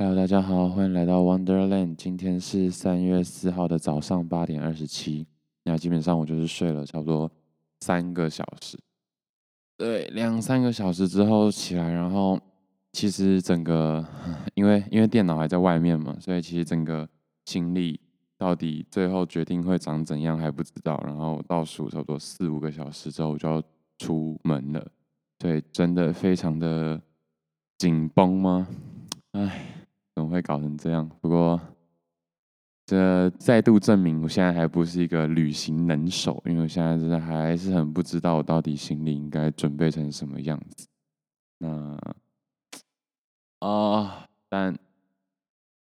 Hello，大家好，欢迎来到 Wonderland。今天是三月四号的早上八点二十七。那基本上我就是睡了差不多三个小时，对，两三个小时之后起来，然后其实整个因为因为电脑还在外面嘛，所以其实整个行李到底最后决定会长怎样还不知道。然后倒数差不多四五个小时之后我就要出门了，对，真的非常的紧绷吗？唉。怎么会搞成这样？不过，这再度证明我现在还不是一个旅行能手，因为我现在真的还是很不知道我到底行李应该准备成什么样子。那啊、哦，但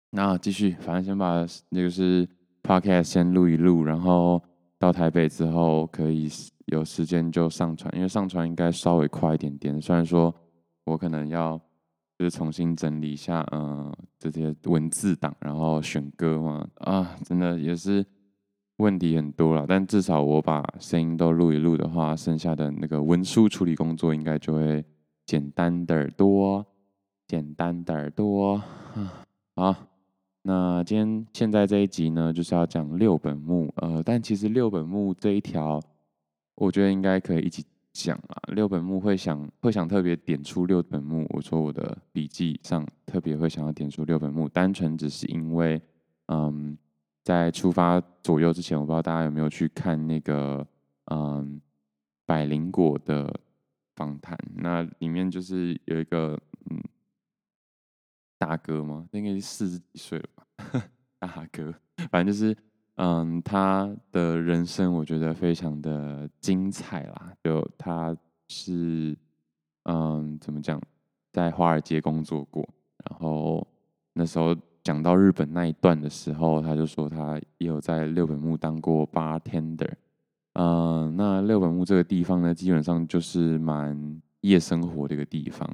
那继续，反正先把那个是 podcast 先录一录，然后到台北之后可以有时间就上传，因为上传应该稍微快一点点。虽然说我可能要。就是重新整理一下，嗯、这些文字档，然后选歌嘛，啊，真的也是问题很多了。但至少我把声音都录一录的话，剩下的那个文书处理工作应该就会简单的多，简单的多。好，那今天现在这一集呢，就是要讲六本木，呃，但其实六本木这一条，我觉得应该可以一起。讲啊，六本木会想会想特别点出六本木。我说我的笔记上特别会想要点出六本木，单纯只是因为，嗯，在出发左右之前，我不知道大家有没有去看那个，嗯，百灵果的访谈。那里面就是有一个，嗯，大哥吗？应该四十几岁了吧，大哥，反正就是。嗯，他的人生我觉得非常的精彩啦。就他是，嗯，怎么讲，在华尔街工作过，然后那时候讲到日本那一段的时候，他就说他也有在六本木当过 bartender。嗯，那六本木这个地方呢，基本上就是蛮夜生活的一个地方，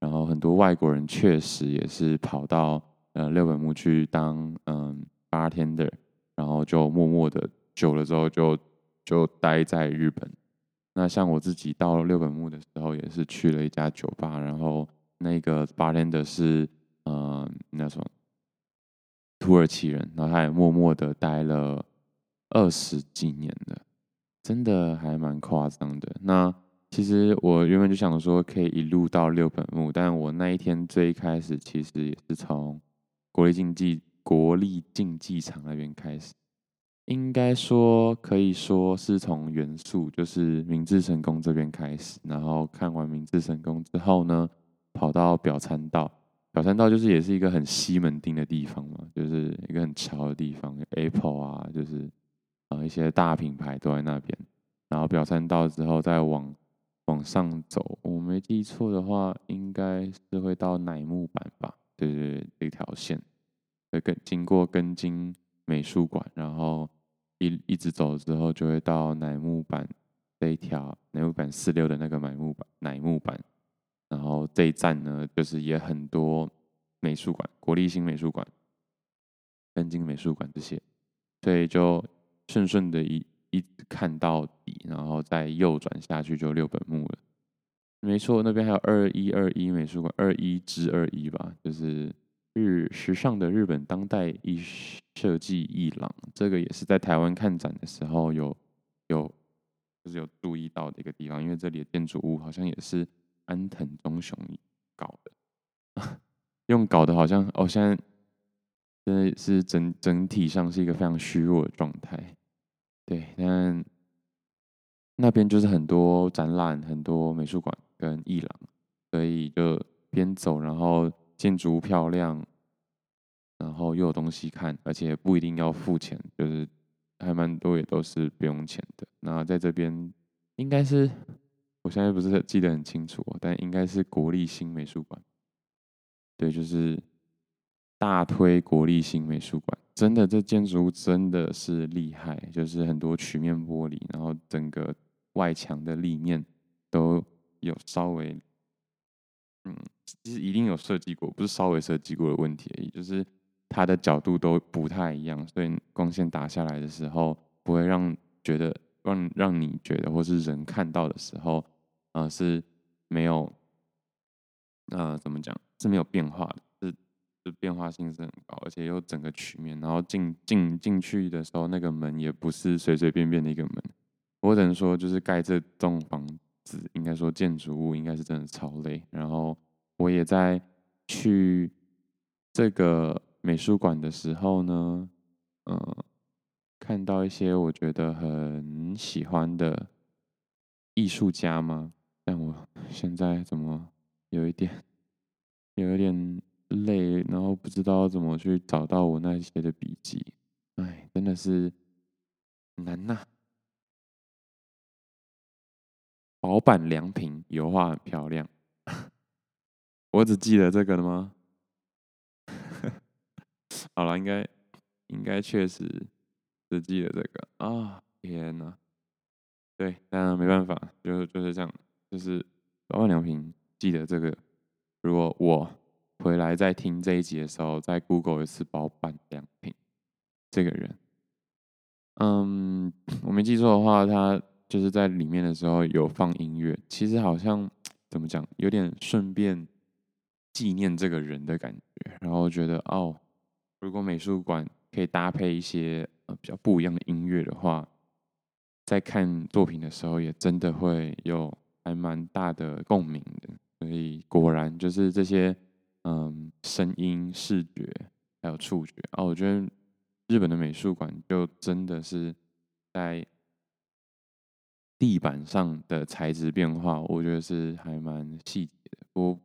然后很多外国人确实也是跑到呃六本木去当嗯 bartender。然后就默默的久了之后就就待在日本。那像我自己到了六本木的时候，也是去了一家酒吧，然后那个 bartender 是呃那种土耳其人，然后他也默默的待了二十几年了，真的还蛮夸张的。那其实我原本就想说可以一路到六本木，但我那一天最一开始其实也是从国立竞技。国立竞技场那边开始，应该说可以说是从元素，就是明治神宫这边开始，然后看完明治神宫之后呢，跑到表参道。表参道就是也是一个很西门町的地方嘛，就是一个很潮的地方，Apple 啊，就是啊一些大品牌都在那边。然后表参道之后再往往上走，我没记错的话，应该是会到乃木坂吧？对对对，这条线。会跟经过根津美术馆，然后一一直走之后，就会到乃木坂这一条乃木坂四六的那个乃木坂乃木坂，然后这一站呢，就是也很多美术馆，国立新美术馆、根津美术馆这些，所以就顺顺的一一看到底，然后再右转下去就六本木了。没错，那边还有二一二一美术馆，二一之二一吧，就是。日时尚的日本当代艺设计艺廊，这个也是在台湾看展的时候有有就是有注意到的一个地方，因为这里的建筑物好像也是安藤忠雄搞的，用搞的好像哦，现在真的是整整体上是一个非常虚弱的状态，对，但那边就是很多展览、很多美术馆跟艺廊，所以就边走然后。建筑漂亮，然后又有东西看，而且不一定要付钱，就是还蛮多也都是不用钱的。那在这边应该是，我现在不是记得很清楚，但应该是国立新美术馆。对，就是大推国立新美术馆。真的，这建筑物真的是厉害，就是很多曲面玻璃，然后整个外墙的立面都有稍微。嗯，其实一定有设计过，不是稍微设计过的问题而已，就是它的角度都不太一样，所以光线打下来的时候，不会让觉得让让你觉得，或是人看到的时候，啊、是没有，呃、怎么讲是没有变化的，是是变化性是很高，而且又整个曲面，然后进进进去的时候，那个门也不是随随便便的一个门。我只能说，就是盖这栋房子，应该说建筑物应该是真的超累。然后我也在去这个美术馆的时候呢，嗯、呃，看到一些我觉得很喜欢的艺术家嘛，但我 现在怎么有一点有一点累，然后不知道怎么去找到我那些的笔记，哎，真的是难呐、啊。宝坂凉平油画很漂亮，我只记得这个了吗？好了，应该应该确实只记得这个啊！天哪，对，但没办法，就是就是这样，就是老板娘平记得这个。如果我回来再听这一集的时候，再 Google 一次宝坂凉平这个人，嗯，我没记错的话，他。就是在里面的时候有放音乐，其实好像 怎么讲，有点顺便纪念这个人的感觉。然后觉得哦，如果美术馆可以搭配一些呃比较不一样的音乐的话，在看作品的时候也真的会有还蛮大的共鸣的。所以果然就是这些嗯声音、视觉还有触觉啊，我觉得日本的美术馆就真的是在。地板上的材质变化，我觉得是还蛮细节的。我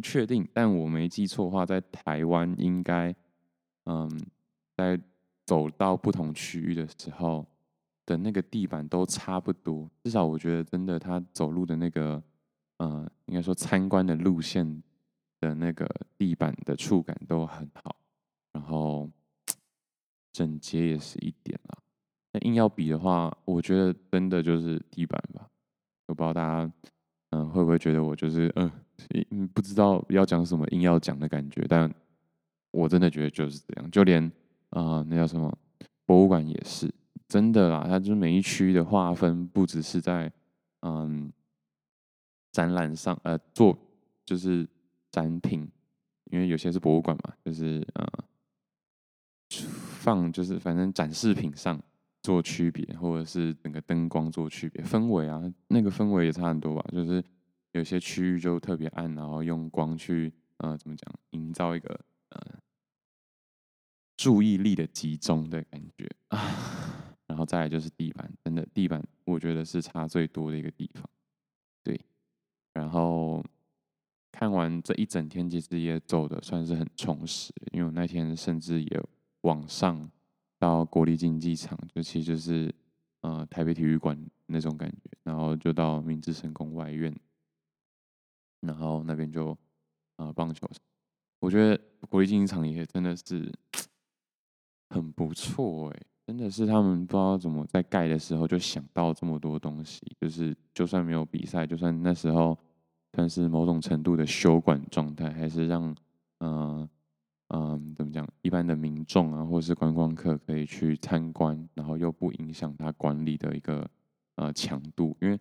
确定，但我没记错的话，在台湾应该，嗯，在走到不同区域的时候的那个地板都差不多。至少我觉得，真的，他走路的那个，嗯，应该说参观的路线的那个地板的触感都很好，然后整洁也是一点啦。那硬要比的话，我觉得真的就是地板吧。我不知道大家，嗯，会不会觉得我就是，嗯，不知道要讲什么硬要讲的感觉。但我真的觉得就是这样。就连啊、那叫什么博物馆也是真的啦。它就是每一区的划分，不只是在嗯展览上，呃，做就是展品，因为有些是博物馆嘛，就是呃放就是反正展示品上。做区别，或者是整个灯光做区别，氛围啊，那个氛围也差很多吧。就是有些区域就特别暗，然后用光去呃，怎么讲，营造一个呃注意力的集中的感觉啊。然后再来就是地板，真的地板，我觉得是差最多的一个地方。对，然后看完这一整天，其实也走的算是很充实，因为我那天甚至也往上。到国立竞技场，就其实就是呃台北体育馆那种感觉，然后就到明治神宫外苑，然后那边就啊、呃、棒球，我觉得国立竞技场也真的是很不错哎，真的是他们不知道怎么在盖的时候就想到这么多东西，就是就算没有比赛，就算那时候算是某种程度的休馆状态，还是让嗯。嗯，怎么讲？一般的民众啊，或是观光客可以去参观，然后又不影响他管理的一个呃强度。因为，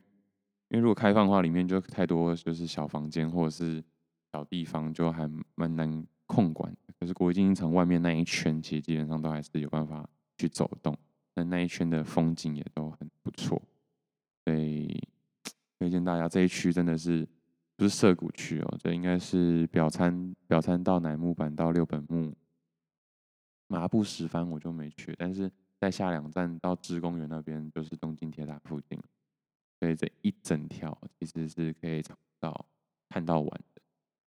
因为如果开放的话，里面就太多就是小房间或者是小地方，就还蛮难控管。可是国际竞技场外面那一圈，其实基本上都还是有办法去走动。那那一圈的风景也都很不错，所以推荐大家这一区真的是。不是涩谷区哦，这应该是表参表参道乃木坂到六本木，麻布十番我就没去，但是在下两站到芝公园那边就是东京铁塔附近，所以这一整条其实是可以到看到完的。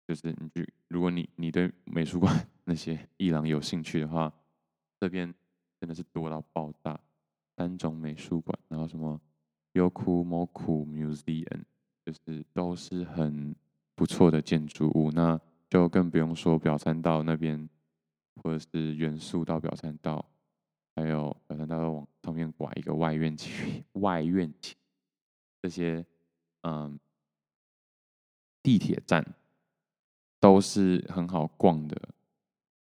就是你去，如果你你对美术馆那些艺廊有兴趣的话，这边真的是多到爆炸，三种美术馆，然后什么 Yokumoku Museum。就是都是很不错的建筑物，那就更不用说表参道那边，或者是原宿到表参道，还有表参道往上面拐一个外院区，外院区这些，嗯，地铁站都是很好逛的，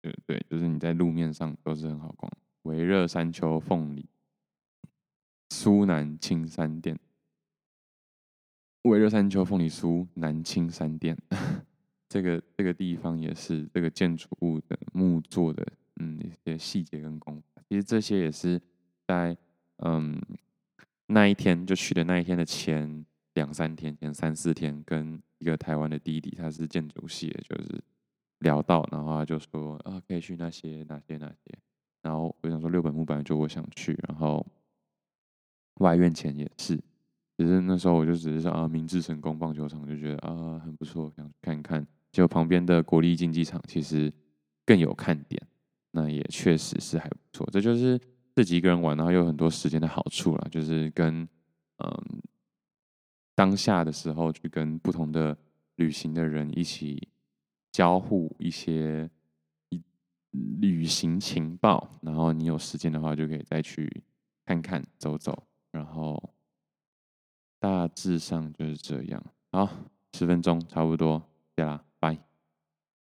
对对，就是你在路面上都是很好逛，微热山丘、凤梨、苏南青山店。微热山丘、凤梨酥、南青山店，这个这个地方也是这个建筑物的木做的，嗯，一些细节跟工。其实这些也是在嗯那一天就去的那一天的前两三天，前三四天，跟一个台湾的弟弟，他是建筑系的，就是聊到，然后他就说啊，可以去那些哪些哪些。然后我想说六本木本来就我想去，然后外院前也是。只是那时候我就只是说啊，明治神宫棒球场就觉得啊很不错，想去看看。结果旁边的国立竞技场其实更有看点，那也确实是还不错。这就是自己一个人玩，然后有很多时间的好处啦，就是跟嗯当下的时候去跟不同的旅行的人一起交互一些旅行情报，然后你有时间的话就可以再去看看走走，然后。大致上就是这样。好，十分钟差不多，谢啦。